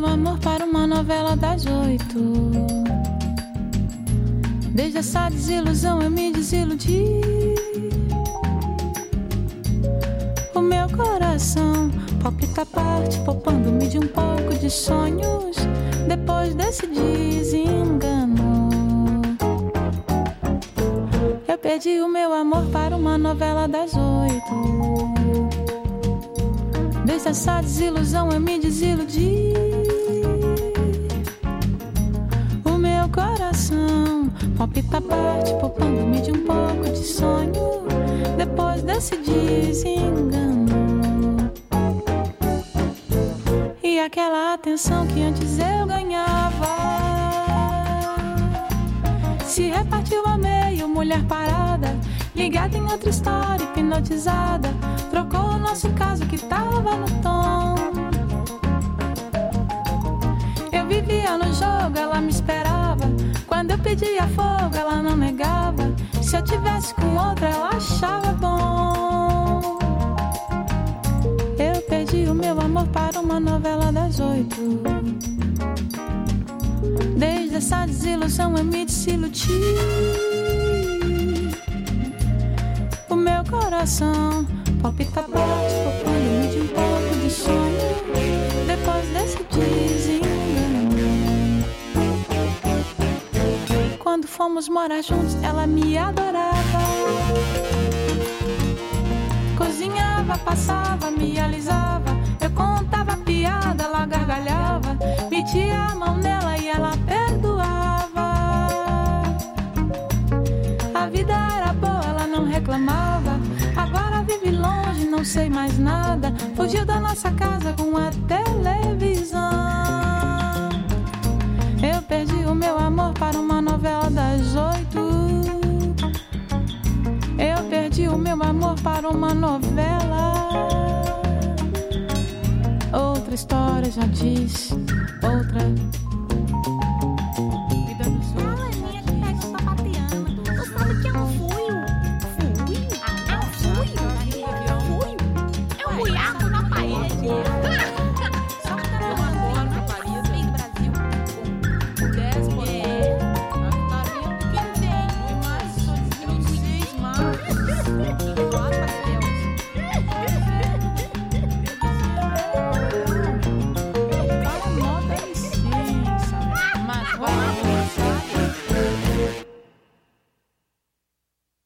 meu amor para uma novela das oito. Desde essa desilusão eu me desiludi. O meu coração palpita parte, poupando-me de um pouco de sonhos. Depois desse desengano, eu perdi o meu amor para uma novela das oito. Desde essa desilusão eu me desiludi. Coração palpita parte, poupando-me de um pouco de sonho. Depois desse desengano. E aquela atenção que antes eu ganhava se repartiu a meio, mulher parada, ligada em outra história, hipnotizada. Trocou o nosso caso que tava no tom. Eu vivia no jogo, ela me esperava. Pedia fogo, ela não negava. Se eu tivesse com outra, ela achava bom. Eu perdi o meu amor para uma novela das oito. Desde essa desilusão eu me desiludi. O meu coração palpita poupando-me Quando fomos morar juntos, ela me adorava. Cozinhava, passava, me alisava. Eu contava piada, ela gargalhava. Metia a mão nela e ela perdoava. A vida era boa, ela não reclamava. Agora vive longe, não sei mais nada. Fugiu da nossa casa com a televisão. Para uma novela. Outra história já diz,